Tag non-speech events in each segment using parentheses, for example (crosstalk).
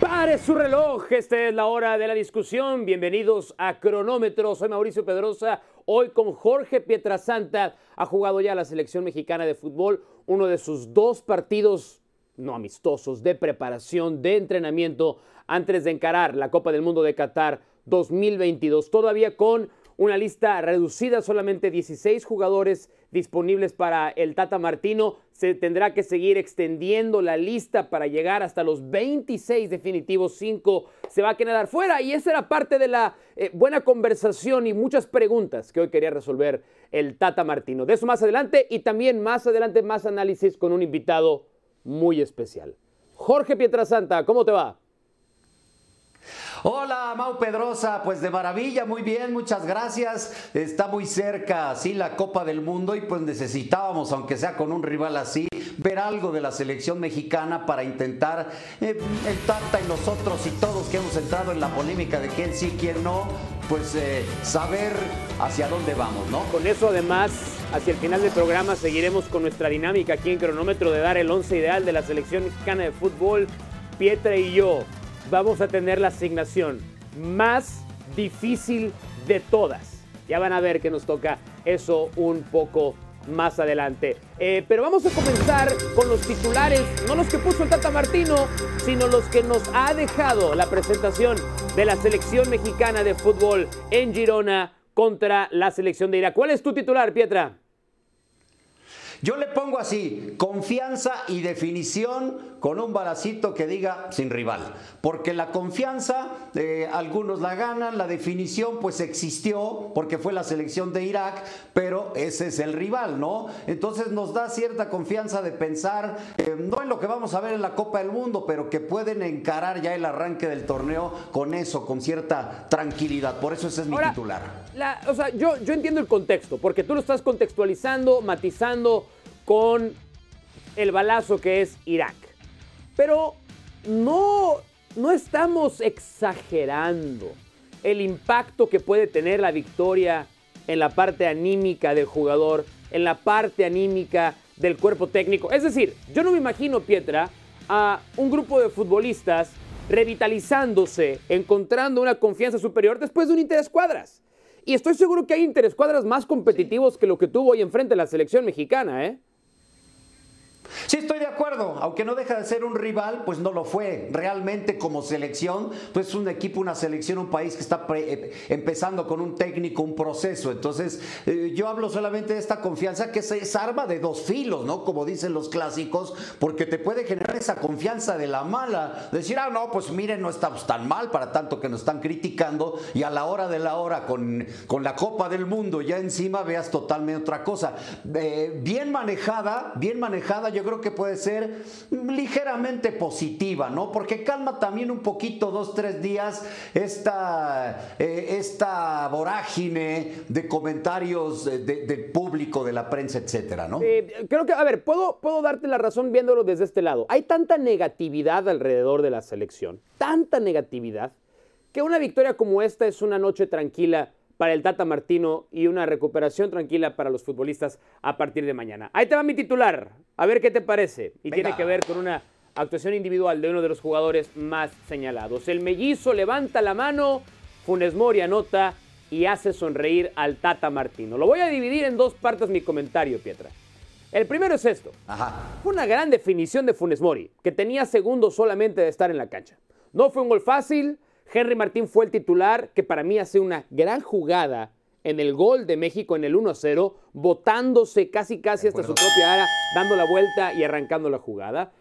Pare su reloj, esta es la hora de la discusión. Bienvenidos a Cronómetro. Soy Mauricio Pedrosa. Hoy con Jorge Pietrasanta ha jugado ya la selección mexicana de fútbol, uno de sus dos partidos no amistosos de preparación, de entrenamiento antes de encarar la Copa del Mundo de Qatar 2022. Todavía con una lista reducida, solamente 16 jugadores disponibles para el Tata Martino. Se tendrá que seguir extendiendo la lista para llegar hasta los 26 definitivos. 5 se va a quedar fuera y esa era parte de la eh, buena conversación y muchas preguntas que hoy quería resolver el Tata Martino. De eso más adelante y también más adelante más análisis con un invitado muy especial. Jorge Pietrasanta, ¿cómo te va? Hola, Mau Pedrosa, pues de maravilla, muy bien, muchas gracias. Está muy cerca, sí, la Copa del Mundo y pues necesitábamos, aunque sea con un rival así, ver algo de la selección mexicana para intentar eh, el Tata y nosotros y todos que hemos entrado en la polémica de quién sí, quién no, pues eh, saber hacia dónde vamos, ¿no? Con eso además, hacia el final del programa seguiremos con nuestra dinámica aquí en cronómetro de dar el once ideal de la selección mexicana de fútbol. Pietra y yo vamos a tener la asignación más difícil de todas. Ya van a ver que nos toca eso un poco más adelante. Eh, pero vamos a comenzar con los titulares, no los que puso el Tata Martino, sino los que nos ha dejado la presentación de la selección mexicana de fútbol en Girona contra la selección de Irak. ¿Cuál es tu titular, Pietra? Yo le pongo así, confianza y definición con un balacito que diga sin rival. Porque la confianza, eh, algunos la ganan, la definición pues existió porque fue la selección de Irak, pero ese es el rival, ¿no? Entonces nos da cierta confianza de pensar, eh, no en lo que vamos a ver en la Copa del Mundo, pero que pueden encarar ya el arranque del torneo con eso, con cierta tranquilidad. Por eso ese es mi titular. o sea, yo, yo entiendo el contexto, porque tú lo estás contextualizando, matizando con el balazo que es Irak. Pero no, no estamos exagerando el impacto que puede tener la victoria en la parte anímica del jugador, en la parte anímica del cuerpo técnico. Es decir, yo no me imagino, Pietra, a un grupo de futbolistas revitalizándose, encontrando una confianza superior después de un interescuadras. Y estoy seguro que hay interescuadras más competitivos que lo que tuvo hoy enfrente la selección mexicana, ¿eh? Sí, estoy de acuerdo, aunque no deja de ser un rival, pues no lo fue. Realmente como selección, pues un equipo, una selección, un país que está eh, empezando con un técnico, un proceso. Entonces, eh, yo hablo solamente de esta confianza que es, arma de dos filos, ¿no? Como dicen los clásicos, porque te puede generar esa confianza de la mala. Decir, ah, no, pues miren, no estamos tan mal para tanto que nos están criticando y a la hora de la hora con, con la Copa del Mundo ya encima veas totalmente otra cosa. Eh, bien manejada, bien manejada, yo creo que puede ser ligeramente positiva, ¿no? Porque calma también un poquito, dos, tres días, esta, eh, esta vorágine de comentarios del público, de la prensa, etcétera, ¿no? Eh, creo que, a ver, puedo, puedo darte la razón viéndolo desde este lado. Hay tanta negatividad alrededor de la selección, tanta negatividad, que una victoria como esta es una noche tranquila para el Tata Martino y una recuperación tranquila para los futbolistas a partir de mañana. Ahí te va mi titular, a ver qué te parece. Y tiene que ver con una actuación individual de uno de los jugadores más señalados. El mellizo levanta la mano, Funes Mori anota y hace sonreír al Tata Martino. Lo voy a dividir en dos partes mi comentario, Pietra. El primero es esto. Fue una gran definición de Funes Mori, que tenía segundos solamente de estar en la cancha. No fue un gol fácil, Henry Martín fue el titular que para mí hace una gran jugada en el gol de México en el 1-0, botándose casi casi hasta su propia área, dando la vuelta y arrancando la jugada.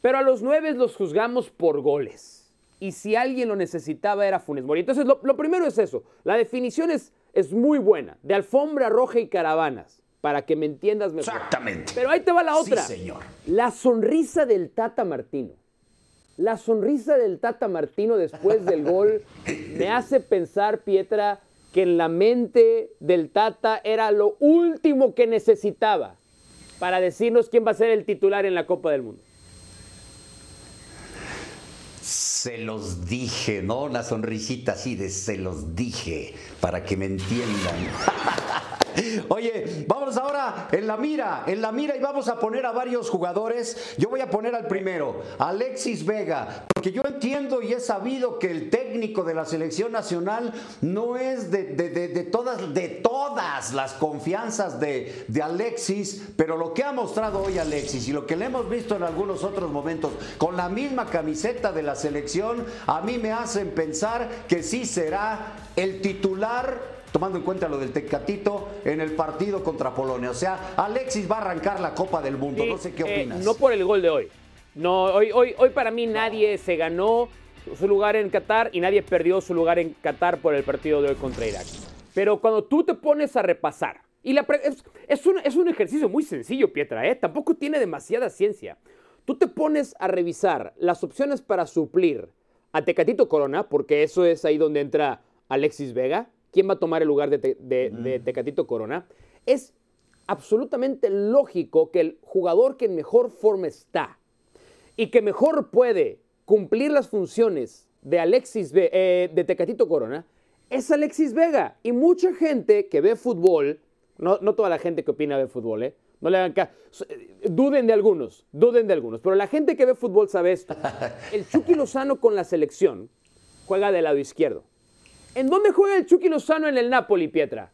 Pero a los nueve los juzgamos por goles. Y si alguien lo necesitaba era Funes Mori. Entonces lo, primero es eso. La definición es, es muy buena, de alfombra roja y caravanas, para que me entiendas mejor. Exactamente. Pero ahí te va la otra. Sí, señor. La sonrisa del Tata Martino. La sonrisa del Tata Martino después del gol me hace pensar, Pietra, que en la mente del Tata era lo último que necesitaba para decirnos quién va a ser el titular en la Copa del Mundo. Se los dije, ¿no? Una sonrisita así de se los dije, para que me entiendan. Oye, vamos ahora en la mira, en la mira y vamos a poner a varios jugadores. Yo voy a poner al primero, Alexis Vega, porque yo entiendo y he sabido que el técnico de la selección nacional no es de, todas, de todas las confianzas de, de Alexis, pero lo que ha mostrado hoy Alexis y lo que le hemos visto en algunos otros momentos con la misma camiseta de la selección, a mí me hacen pensar que sí será el titular tomando en cuenta lo del Tecatito en el partido contra Polonia. O sea, Alexis va a arrancar la Copa del Mundo. no sé qué eh, opinas. no por el gol de hoy. No, hoy, hoy, hoy para mí nadie se ganó su lugar en Qatar y nadie perdió su lugar en Qatar por el partido de hoy contra Irak. Pero cuando tú te pones a repasar, y la es, un, es un ejercicio muy sencillo, Pietra, ¿eh? tampoco tiene demasiada ciencia. Tú te pones a revisar las opciones para suplir a Tecatito Corona, porque eso es ahí donde entra Alexis Vega, quién va a tomar el lugar de, Tecatito Corona, es absolutamente lógico que el jugador que en mejor forma está y que mejor puede cumplir las funciones de Alexis eh, de Tecatito Corona es Alexis Vega. Y mucha gente que ve fútbol, no, toda la gente que opina ve fútbol, ¿eh? No le hagan caso. Duden de algunos, duden de algunos. Pero la gente que ve fútbol sabe esto. (laughs) El Chucky Lozano con la selección juega del lado izquierdo. ¿En dónde juega el Chucky Lozano en el Napoli, Pietra?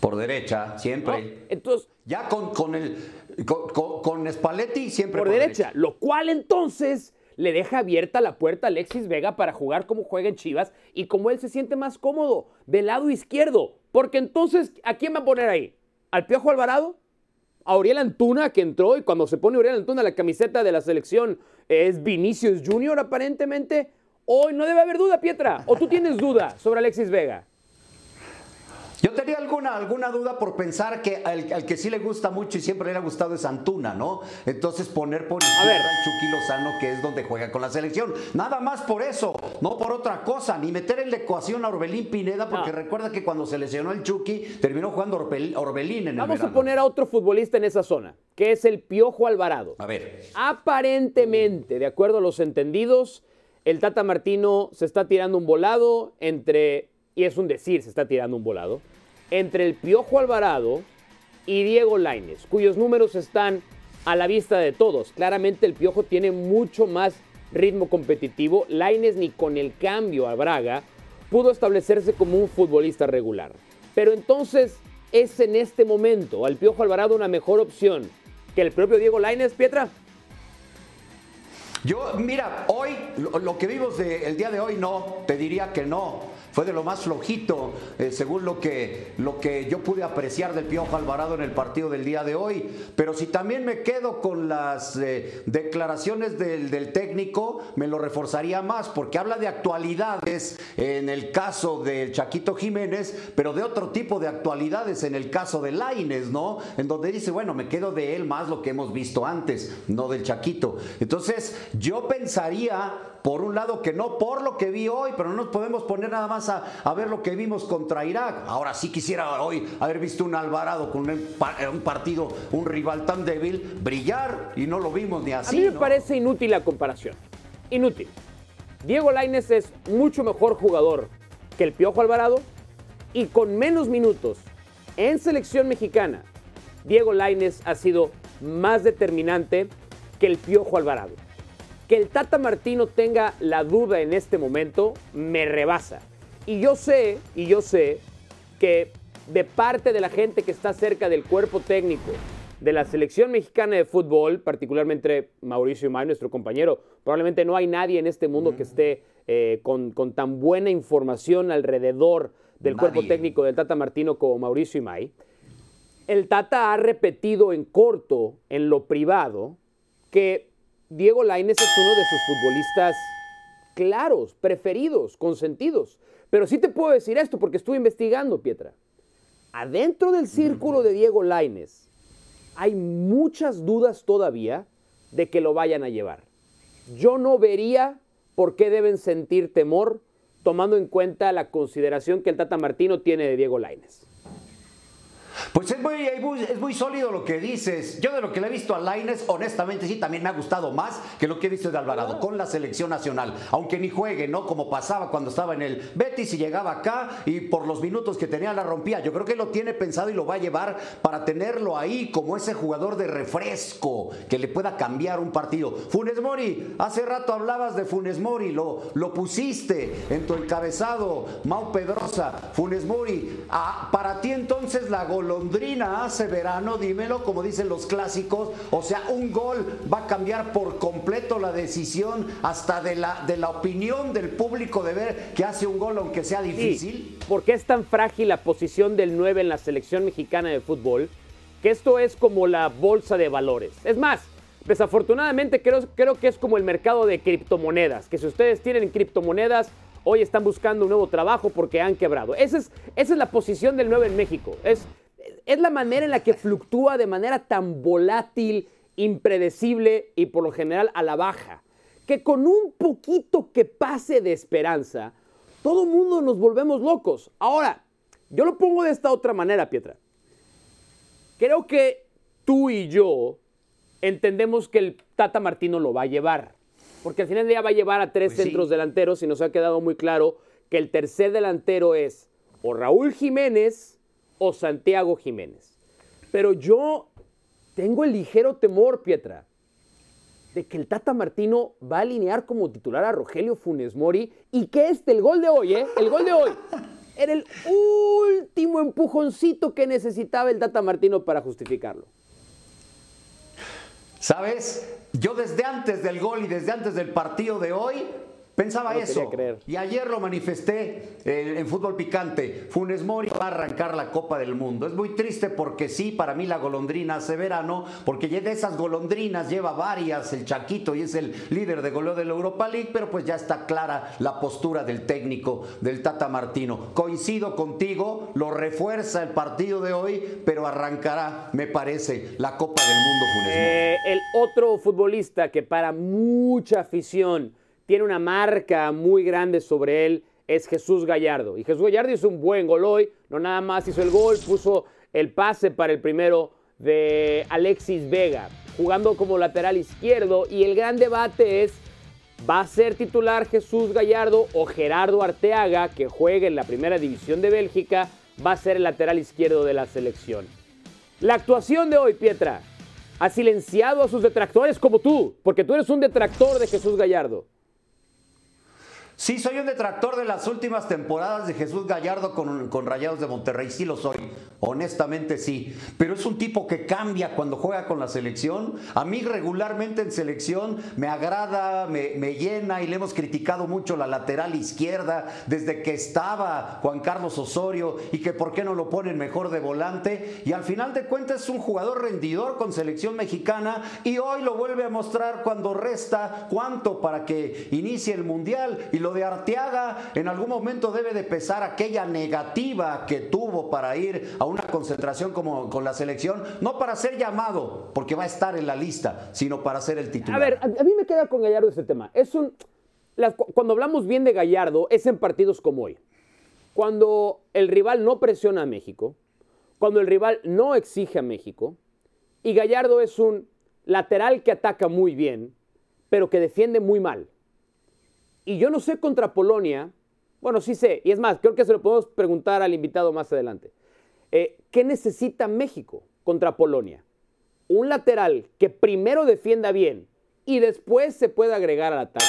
Por derecha, siempre. entonces, ya con, con el con, Spalletti siempre por, derecha, Lo cual entonces le deja abierta la puerta a Alexis Vega para jugar como juega en Chivas y como él se siente más cómodo, del lado izquierdo. Porque entonces, ¿a quién va a poner ahí? ¿Al Piojo Alvarado? ¿A Uriel Antuna que entró y cuando se pone Uriel Antuna la camiseta de la selección es Vinicius Junior aparentemente? Hoy no debe haber duda, Pietra. ¿O tú tienes duda sobre Alexis Vega? Yo tenía alguna, alguna duda por pensar que al, que sí le gusta mucho y siempre le ha gustado es Antuna, ¿no? Entonces poner por izquierda al Chucky Lozano, que es donde juega con la selección. Nada más por eso, no por otra cosa, ni meter en la ecuación a Orbelín Pineda, porque recuerda que cuando se lesionó el Chucky, terminó jugando Orbelín en el Vamos a poner a otro futbolista en esa zona, que es el Piojo Alvarado. A ver. Aparentemente, de acuerdo a los entendidos, el Tata Martino se está tirando un volado entre, y es un decir, se está tirando un volado, entre el Piojo Alvarado y Diego Laines, cuyos números están a la vista de todos. Claramente el Piojo tiene mucho más ritmo competitivo. Laines ni con el cambio a Braga pudo establecerse como un futbolista regular. Pero entonces es en este momento al Piojo Alvarado una mejor opción que el propio Diego Laines, Pietra. Yo, mira, hoy, lo, que vimos el día de hoy, no, te diría que no fue de lo más flojito, eh, según lo que, lo que yo pude apreciar del Piojo Alvarado en el partido del día de hoy. Pero si también me quedo con las eh, declaraciones del, del, técnico, me lo reforzaría más, porque habla de actualidades en el caso del Chaquito Jiménez, pero de otro tipo de actualidades en el caso de Laines, ¿no? En donde dice, bueno, me quedo de él más lo que hemos visto antes, no del Chaquito. Entonces, yo pensaría por un lado que no por lo que vi hoy, pero no nos podemos poner nada más a, ver lo que vimos contra Irak. Ahora sí quisiera hoy haber visto un Alvarado con un, partido, un rival tan débil, brillar y no lo vimos ni así. A mí me parece inútil la comparación. Inútil. Diego Laines es mucho mejor jugador que el Piojo Alvarado y con menos minutos en selección mexicana, Diego Laines ha sido más determinante que el Piojo Alvarado. Que el Tata Martino tenga la duda en este momento me rebasa. Y yo sé, y yo sé que de parte de la gente que está cerca del cuerpo técnico de la selección mexicana de fútbol, particularmente Mauricio May, nuestro compañero, probablemente no hay nadie en este mundo que esté eh, con, tan buena información alrededor del cuerpo técnico del Tata Martino como Mauricio Imay. El Tata ha repetido en corto, en lo privado, que Diego Lainez es uno de sus futbolistas claros, preferidos, consentidos. Pero sí te puedo decir esto porque estuve investigando, Pietra. Adentro del círculo de Diego Lainez hay muchas dudas todavía de que lo vayan a llevar. Yo no vería por qué deben sentir temor tomando en cuenta la consideración que el Tata Martino tiene de Diego Lainez. Pues es muy, es muy sólido lo que dices. Yo de lo que le he visto a Laines, honestamente sí, también me ha gustado más que lo que he visto de Alvarado con la selección nacional. Aunque ni juegue, ¿no? Como pasaba cuando estaba en el Betis y llegaba acá y por los minutos que tenía la rompía. Yo creo que lo tiene pensado y lo va a llevar para tenerlo ahí como ese jugador de refresco que le pueda cambiar un partido. Funes Mori, hace rato hablabas de Funes Mori, lo, lo pusiste en tu encabezado. Mau Pedrosa, Funes Mori. Ah, para ti entonces la golondrina golondrina hace verano, dímelo, como dicen los clásicos. O sea, un gol va a cambiar por completo la decisión hasta de la, de la opinión del público de ver que hace un gol aunque sea difícil. ¿Por qué es tan frágil la posición del 9 en la selección mexicana de fútbol? Que esto es como la bolsa de valores. Es más, desafortunadamente creo, creo que es como el mercado de criptomonedas, que si ustedes tienen criptomonedas, hoy están buscando un nuevo trabajo porque han quebrado. Esa es, esa es la posición del 9 en México. Es es la manera en la que fluctúa de manera tan volátil, impredecible y por lo general a la baja, que con un poquito que pase de esperanza, todo mundo nos volvemos locos. Ahora, yo lo pongo de esta otra manera, Pietra. Creo que tú y yo entendemos que el Tata Martino lo va a llevar, porque al final del día va a llevar a tres pues centros delanteros y nos ha quedado muy claro que el tercer delantero es o Raúl Jiménez, o Santiago Jiménez. Pero yo tengo el ligero temor, Pietra, de que el Tata Martino va a alinear como titular a Rogelio Funes Mori y que este, el gol de hoy, ¿eh? El gol de hoy, era el último empujoncito que necesitaba el Tata Martino para justificarlo. ¿Sabes? Yo desde antes del gol y desde antes del partido de hoy Pensaba eso. Y ayer lo manifesté eh, en fútbol picante. Funes Mori va a arrancar la Copa del Mundo. Es muy triste porque sí, para mí la golondrina hace verano, porque de esas golondrinas lleva varias el Chaquito y es el líder de goleo de la Europa League, pero pues ya está clara la postura del técnico del Tata Martino. Coincido contigo, lo refuerza el partido de hoy, pero arrancará, me parece, la Copa del Mundo Funes Mori. Eh, el otro futbolista que para mucha afición tiene una marca muy grande sobre él, es Jesús Gallardo. Y Jesús Gallardo hizo un buen gol hoy, no nada más hizo el gol, puso el pase para el primero de Alexis Vega, jugando como lateral izquierdo. Y el gran debate es, ¿va a ser titular Jesús Gallardo o Gerardo Arteaga, que juega en la primera división de Bélgica, va a ser el lateral izquierdo de la selección? La actuación de hoy, Pietra, ha silenciado a sus detractores como tú, porque tú eres un detractor de Jesús Gallardo. Sí, soy un detractor de las últimas temporadas de Jesús Gallardo con, Rayados de Monterrey, sí lo soy, honestamente sí, pero es un tipo que cambia cuando juega con la selección. A mí regularmente en selección me agrada, me, me llena y le hemos criticado mucho la lateral izquierda desde que estaba Juan Carlos Osorio y que por qué no lo ponen mejor de volante. Y al final de cuentas es un jugador rendidor con selección mexicana y hoy lo vuelve a mostrar cuando resta cuánto para que inicie el Mundial. Y lo de Arteaga en algún momento debe de pesar aquella negativa que tuvo para ir a una concentración como con la selección, no para ser llamado, porque va a estar en la lista, sino para ser el titular. A ver, a, mí me queda con Gallardo este tema. Es un, cuando hablamos bien de Gallardo, es en partidos como hoy. Cuando el rival no presiona a México, cuando el rival no exige a México, y Gallardo es un lateral que ataca muy bien, pero que defiende muy mal. Y yo no sé contra Polonia, bueno, sí sé, y es más, creo que se lo podemos preguntar al invitado más adelante. Eh, ¿Qué necesita México contra Polonia? Un lateral que primero defienda bien y después se pueda agregar al ataque.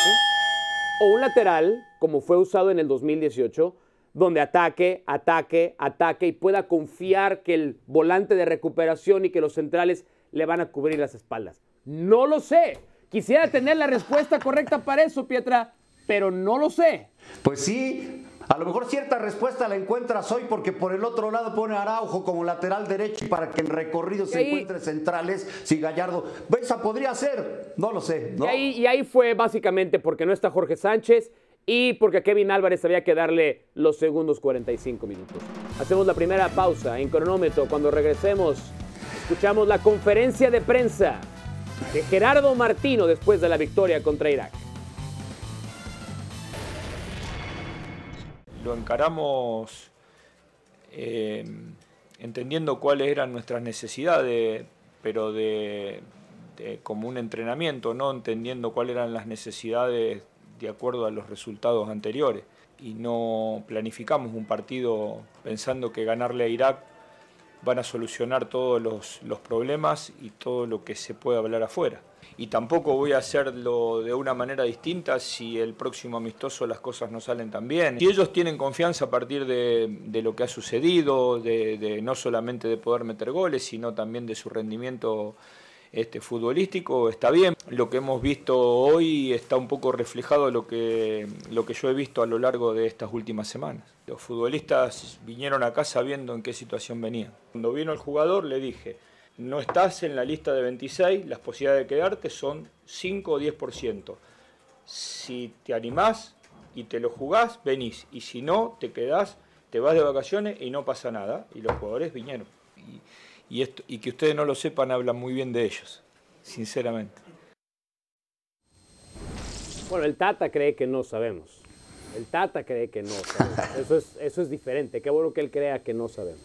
O un lateral, como fue usado en el 2018, donde ataque, ataque, ataque y pueda confiar que el volante de recuperación y que los centrales le van a cubrir las espaldas. No lo sé. Quisiera tener la respuesta correcta para eso, Pietra, pero no lo sé. Pues sí, a lo mejor cierta respuesta la encuentras hoy porque por el otro lado pone Araujo como lateral derecho y para que en recorrido se encuentre centrales, si Gallardo, esa podría ser, no lo sé. Y, ahí, y ahí fue básicamente porque no está Jorge Sánchez y porque a Kevin Álvarez había que darle los segundos 45 minutos. Hacemos la primera pausa en cronómetro. Cuando regresemos, escuchamos la conferencia de prensa de Gerardo Martino después de la victoria contra Irak. Lo encaramos eh, entendiendo cuáles eran nuestras necesidades, pero de, como un entrenamiento, no entendiendo cuáles eran las necesidades de acuerdo a los resultados anteriores. Y no planificamos un partido pensando que ganarle a Irak van a solucionar todos los, los problemas y todo lo que se puede hablar afuera y tampoco voy a hacerlo de una manera distinta si el próximo amistoso las cosas no salen tan bien. Si ellos tienen confianza a partir de, lo que ha sucedido, de, no solamente de poder meter goles, sino también de su rendimiento este, futbolístico, está bien. Lo que hemos visto hoy está un poco reflejado lo que, lo que yo he visto a lo largo de estas últimas semanas. Los futbolistas vinieron acá sabiendo en qué situación venían. Cuando vino el jugador le dije, no estás en la lista de 26, las posibilidades de quedarte son 5 o 10%. Si te animás y te lo jugás, venís. Y si no, te quedás, te vas de vacaciones y no pasa nada. Y los jugadores vinieron. Y, que ustedes no lo sepan, hablan muy bien de ellos, sinceramente. Bueno, el Tata cree que no sabemos. El Tata cree que no sabemos. Eso es, eso es diferente. Qué bueno que él crea que no sabemos.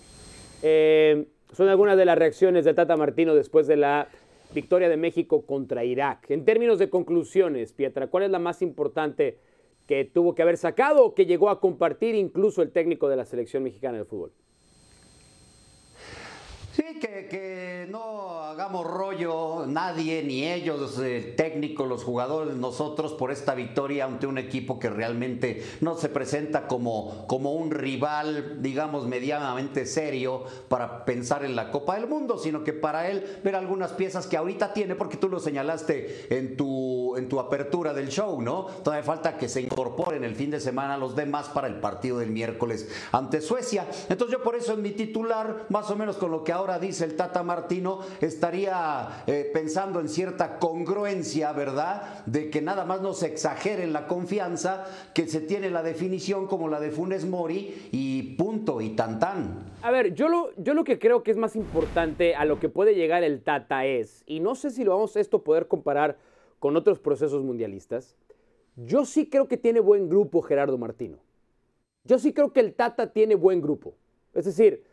Eh, son algunas de las reacciones de Tata Martino después de la victoria de México contra Irak. En términos de conclusiones, Pietra, ¿cuál es la más importante que tuvo que haber sacado o que llegó a compartir incluso el técnico de la selección mexicana de fútbol? Sí, que, no hagamos rollo nadie, ni ellos, el técnico, los jugadores, nosotros por esta victoria ante un equipo que realmente no se presenta como, como un rival, digamos, medianamente serio para pensar en la Copa del Mundo, sino que para él ver algunas piezas que ahorita tiene, porque tú lo señalaste en tu, en tu apertura del show, ¿no? Todavía falta que se incorporen el fin de semana los demás para el partido del miércoles ante Suecia. Entonces yo por eso en mi titular, más o menos con lo que ahora dice el Tata Martino, estaría eh, pensando en cierta congruencia, ¿verdad? De que nada más no se exagere en la confianza, que se tiene la definición como la de Funes Mori y punto, y tan tan. A ver, yo lo, yo lo que creo que es más importante a lo que puede llegar el Tata es, y no sé si lo vamos a esto poder comparar con otros procesos mundialistas, yo sí creo que tiene buen grupo Gerardo Martino. Yo sí creo que el Tata tiene buen grupo. Es decir,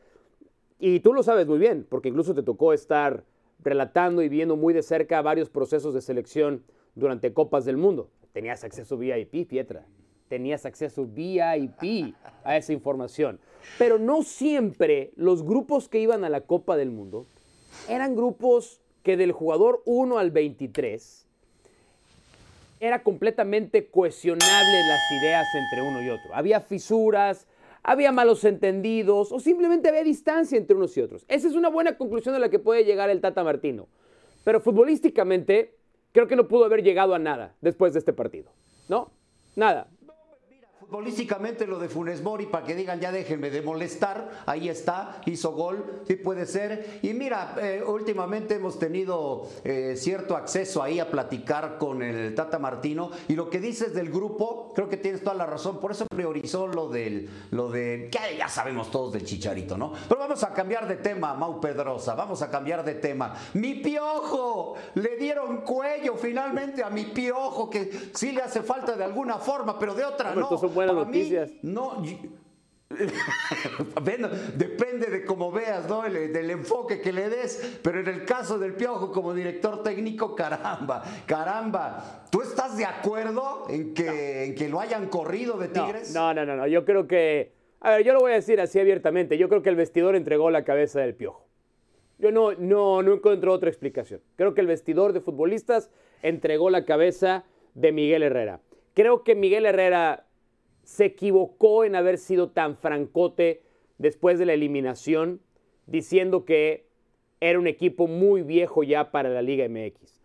y tú lo sabes muy bien, porque incluso te tocó estar relatando y viendo muy de cerca varios procesos de selección durante Copas del Mundo. Tenías acceso VIP, Pietra. Tenías acceso VIP a esa información. Pero no siempre los grupos que iban a la Copa del Mundo eran grupos que del jugador 1 al 23 era completamente cuestionable las ideas entre uno y otro. Había fisuras, había malos entendidos o simplemente había distancia entre unos y otros. Esa es una buena conclusión a la que puede llegar el Tata Martino. Pero futbolísticamente creo que no pudo haber llegado a nada después de este partido. ¿No? Nada. Futbolísticamente lo de Funes Mori, para que digan ya déjenme de molestar, ahí está, hizo gol, sí puede ser. Y mira, eh, últimamente hemos tenido eh, cierto acceso ahí a platicar con el Tata Martino y lo que dices del grupo, creo que tienes toda la razón, por eso priorizó lo del, lo de, que ya sabemos todos del chicharito, ¿no? Pero vamos a cambiar de tema, Mau Pedrosa, vamos a cambiar de tema. Mi piojo, le dieron cuello finalmente a mi piojo, que sí le hace falta de alguna forma, pero de otra no buenas noticias. no. (laughs) bueno, depende de cómo veas, ¿no? del enfoque que le des, pero en el caso del Piojo como director técnico, caramba, caramba, ¿tú estás de acuerdo en que, en que lo hayan corrido de Tigres? No, no, no, no, yo creo que, a ver, yo lo voy a decir así abiertamente, yo creo que el vestidor entregó la cabeza del Piojo. Yo no, no, no encuentro otra explicación. Creo que el vestidor de futbolistas entregó la cabeza de Miguel Herrera. Creo que Miguel Herrera se equivocó en haber sido tan francote después de la eliminación, diciendo que era un equipo muy viejo ya para la Liga MX.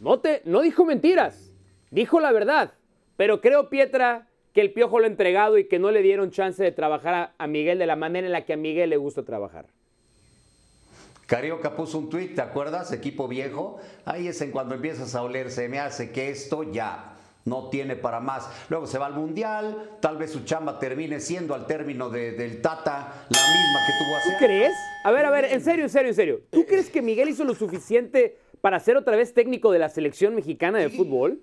No, no dijo mentiras, dijo la verdad, pero creo, Pietra, que el Piojo lo ha entregado y que no le dieron chance de trabajar a, Miguel de la manera en la que a Miguel le gusta trabajar. Carioca puso un tuit, ¿te acuerdas? Equipo viejo. Ahí es en cuando empiezas a oler, se me hace que esto ya no tiene para más. Luego se va al Mundial, tal vez su chamba termine siendo al término del Tata la misma que tuvo hace. ¿Tú crees? A ver, a ver, en serio, en serio, en serio. ¿Tú eh, crees que Miguel hizo lo suficiente para ser otra vez técnico de la selección mexicana de fútbol?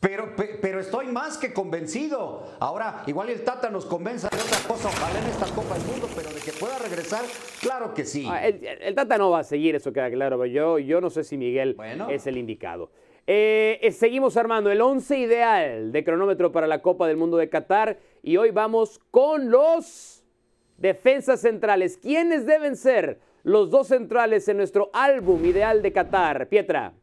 Pero, pero estoy más que convencido. Ahora, igual el Tata nos convenza de otra cosa, ojalá en esta Copa del Mundo, pero de que pueda regresar, claro que sí. Ah, el, Tata no va a seguir, eso queda claro. Yo, yo no sé si Miguel es el indicado. Eh, eh, seguimos armando el 11 ideal de cronómetro para la Copa del Mundo de Qatar y hoy vamos con los defensas centrales. ¿Quiénes deben ser los dos centrales en nuestro álbum ideal de Qatar? Pietra.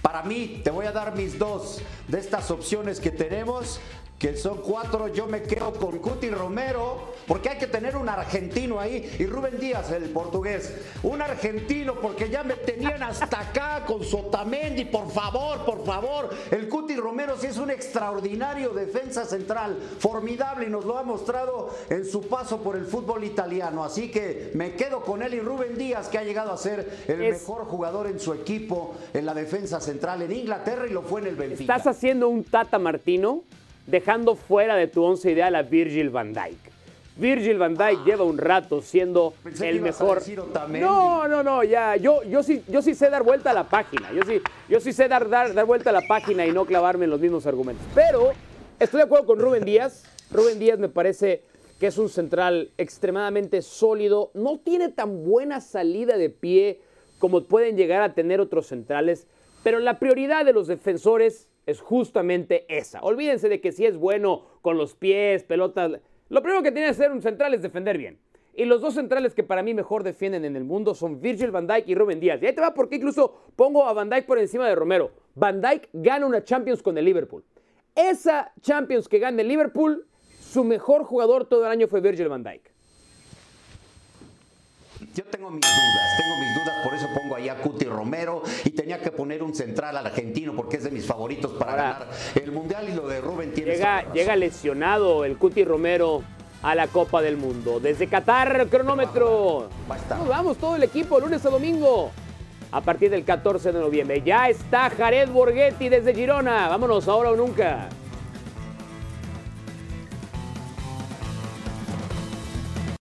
Para mí, te voy a dar mis dos de estas opciones que tenemos que son cuatro, yo me quedo con Cuti Romero, porque hay que tener un argentino ahí, y Rubén Díaz, el portugués. Un argentino, porque ya me tenían hasta acá con Sotamendi, por favor, por favor. El Cuti Romero sí es un extraordinario defensa central, formidable, y nos lo ha mostrado en su paso por el fútbol italiano. Así que me quedo con él y Rubén Díaz, que ha llegado a ser el mejor jugador en su equipo en la defensa central en Inglaterra y lo fue en el Benfica. ¿Estás haciendo un Tata Martino? Dejando fuera de tu once ideal a Virgil van Dijk. Virgil van Dijk ah. lleva un rato siendo el mejor. no, no, no, ya. Yo, yo, sí, yo sí sé dar vuelta a la página. Yo sí, yo sí sé dar, dar, dar vuelta a la página y no clavarme en los mismos argumentos. Pero estoy de acuerdo con Rubén Díaz. Rubén Díaz me parece que es un central extremadamente sólido. No tiene tan buena salida de pie como pueden llegar a tener otros centrales. Pero la prioridad de los defensores es justamente esa. Olvídense de que si es bueno con los pies, pelotas. Lo primero que tiene que hacer un central es defender bien. Y los dos centrales que para mí mejor defienden en el mundo son Virgil van Dijk y Rubén Díaz. Y ahí te va porque incluso pongo a van Dijk por encima de Romero. Van Dijk gana una Champions con el Liverpool. Esa Champions que gana el Liverpool, su mejor jugador todo el año fue Virgil van Dijk. Yo tengo mis dudas, tengo mis dudas, por eso pongo ahí a Cuti Romero y tenía que poner un central al argentino porque es de mis favoritos para ganar el Mundial y lo de Rubén tiene llega, llega lesionado el Cuti Romero a la Copa del Mundo. Desde Qatar, cronómetro. Nos vamos todo el equipo, lunes a domingo. A partir del 14 de noviembre. Ya está Jared Borghetti desde Girona. Vámonos ahora o nunca.